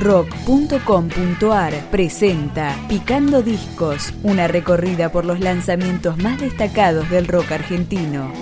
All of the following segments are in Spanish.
rock.com.ar presenta Picando Discos, una recorrida por los lanzamientos más destacados del rock argentino.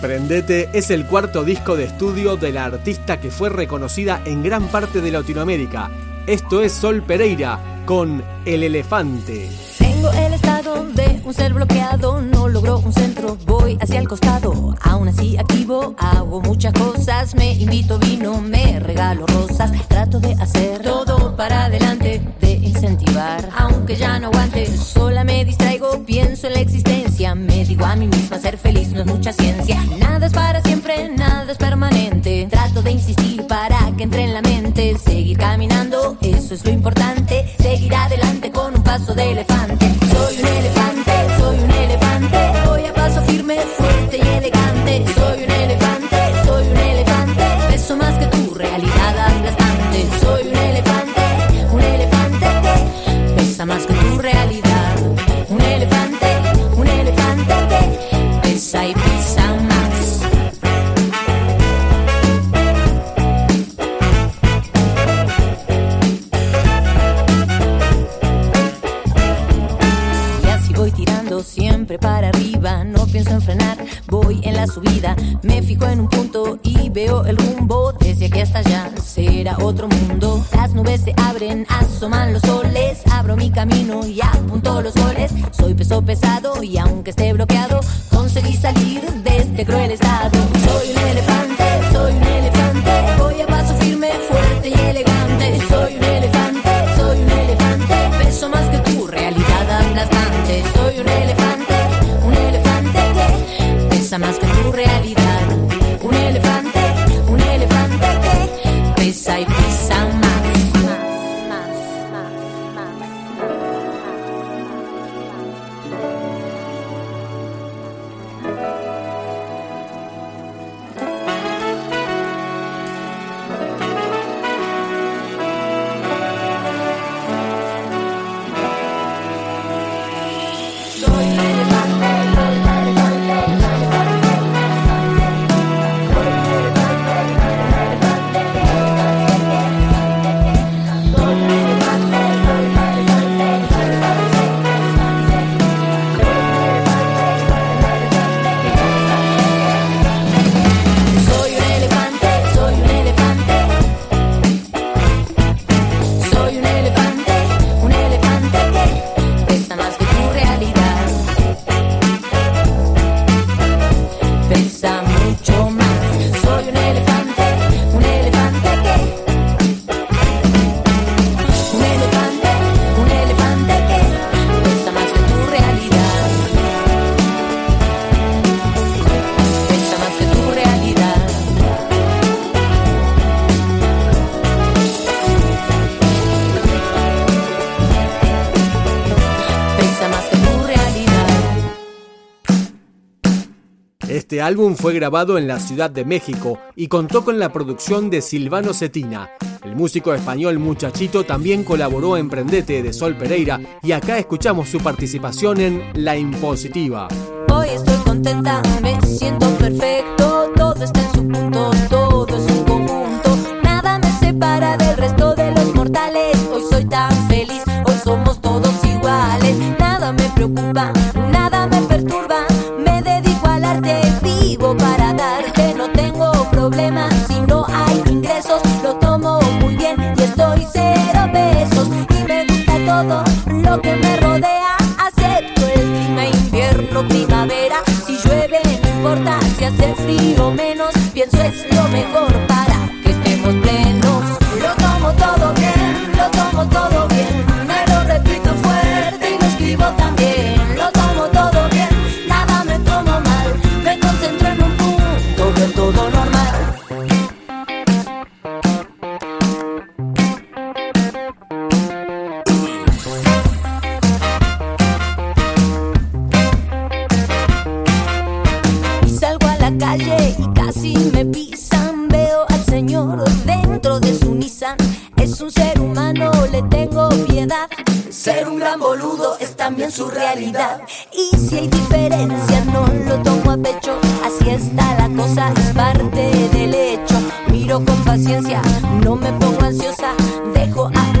Prendete es el cuarto disco de estudio de la artista que fue reconocida en gran parte de Latinoamérica. Esto es Sol Pereira con El Elefante. Tengo el estado de un ser bloqueado, no logro un centro, voy hacia el costado. Aún así activo, hago muchas cosas, me invito vino, me regalo rosas, trato de hacer todo para adelante, de incentivar, aunque ya no aguante, sola me distraigo, pienso en la existencia, me digo a mí misma ser feliz no es mucha ciencia, nada es para con un pienso en frenar, voy en la subida, me fijo en un punto y veo el rumbo, desde aquí hasta allá será otro mundo. Las nubes se abren, asoman los soles, abro mi camino y apunto los goles. Soy peso pesado y aunque esté bloqueado, conseguí salir de este cruel estado. Este álbum fue grabado en la Ciudad de México y contó con la producción de Silvano Cetina. El músico español Muchachito también colaboró en Prendete de Sol Pereira y acá escuchamos su participación en La Impositiva. Hoy estoy contenta, me siento perfecto, todo está en su punto, todo es un conjunto, nada me separa del resto de los mortales, hoy soy tan feliz, hoy somos todos iguales, nada me preocupa, nada me perturba, me dedico al arte, vivo para darte, no tengo problemas, si no hay ingresos, lo tomo muy bien y estoy cero pesos, y me gusta todo lo que me rodea, acepto el clima invierno, primavera, si llueve no importa, si hace frío menos, pienso es lo mejor para que estemos plenos. me pisan, veo al Señor dentro de su Nissan. Es un ser humano, le tengo piedad. Ser un gran boludo es también su realidad. Y si hay diferencia, no lo tomo a pecho. Así está la cosa, es parte del hecho. Miro con paciencia, no me pongo ansiosa, dejo a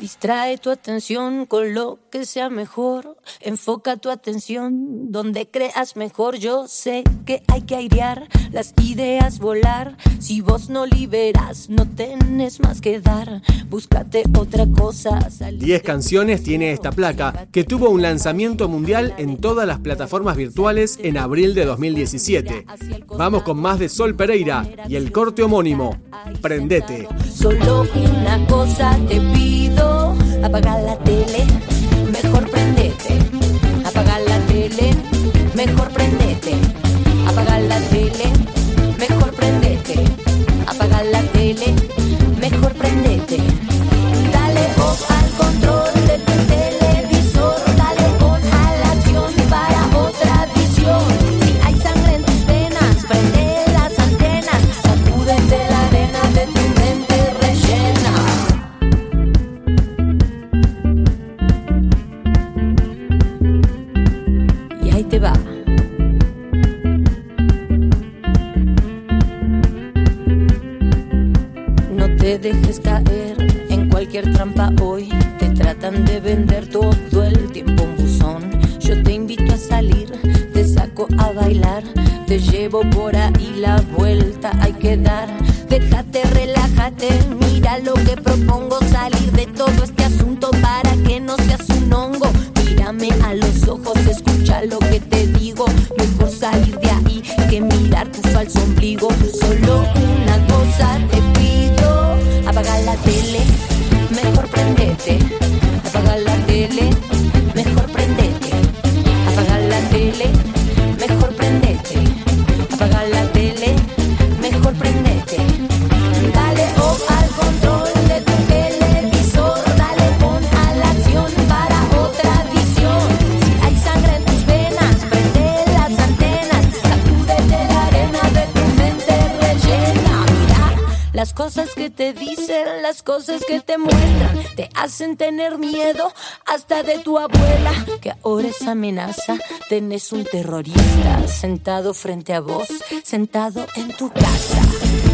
Distrae tu atención con lo que sea mejor. Enfoca tu atención donde creas mejor. Yo sé que hay que airear las ideas, volar. Si vos no liberas, no tenés más que dar. Búscate otra cosa. 10 canciones tiene esta placa, que tuvo un lanzamiento mundial en todas las plataformas virtuales en abril de 2017. Vamos con más de Sol Pereira y el corte homónimo. Prendete. Solo una cosa te pido apagar la tele. te dejes caer en cualquier trampa hoy. Te tratan de vender todo el tiempo un buzón. Yo te invito a salir, te saco a bailar, te llevo por ahí la vuelta hay que dar. Déjate, relájate, mira lo que propongo, salir de todo este asunto para que no seas un hongo. Mírame a los ojos, escucha lo que te digo, mejor salir de ahí que mirar tu falso ombligo, solo cosas que te dicen, las cosas que te muestran, te hacen tener miedo hasta de tu abuela, que ahora es amenaza. Tenés un terrorista sentado frente a vos, sentado en tu casa.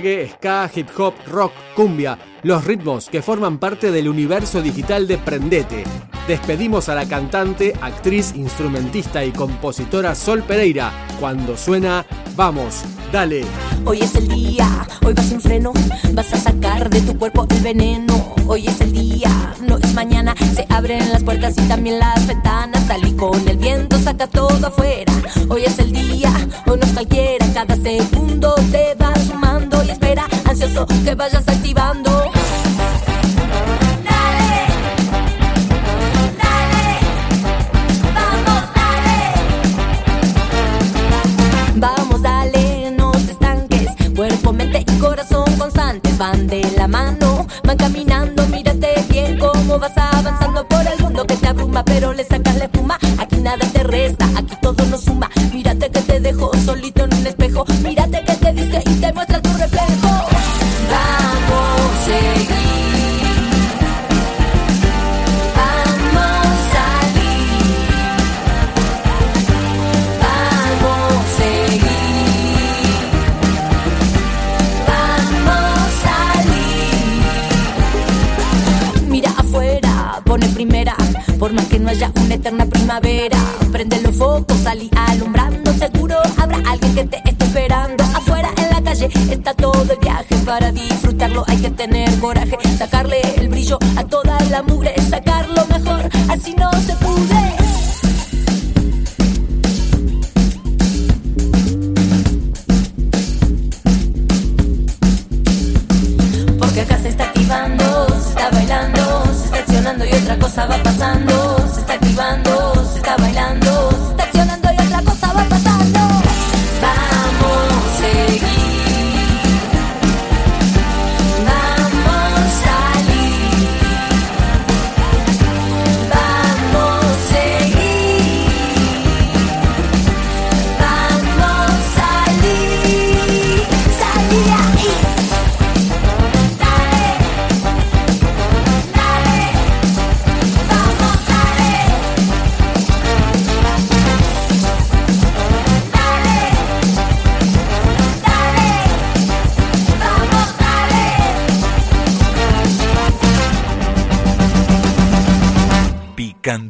Reggae, ska, hip hop, rock, cumbia, los ritmos que forman parte del universo digital de Prendete. Despedimos a la cantante, actriz, instrumentista y compositora Sol Pereira cuando suena Vamos, dale. Hoy es el día, hoy vas sin freno, vas a sacar de tu cuerpo el veneno. Hoy es el día, no es mañana, se abren las puertas y también las ventanas. Salí con el viento, saca todo afuera. Hoy es el día, hoy no es cualquiera, cada segundo te va sumando y que vayas activando. Dale, dale, vamos, dale. Vamos, dale, no te estanques. Cuerpo, mente y corazón constantes van de la mano, van caminando. Mírate bien cómo vas avanzando primavera, prende los focos, salí alumbrando. Seguro habrá alguien que te esté esperando. Afuera en la calle está todo el viaje. Para disfrutarlo hay que tener coraje. Sacarle el brillo a toda la mugre. Sacarlo mejor, así no se pude.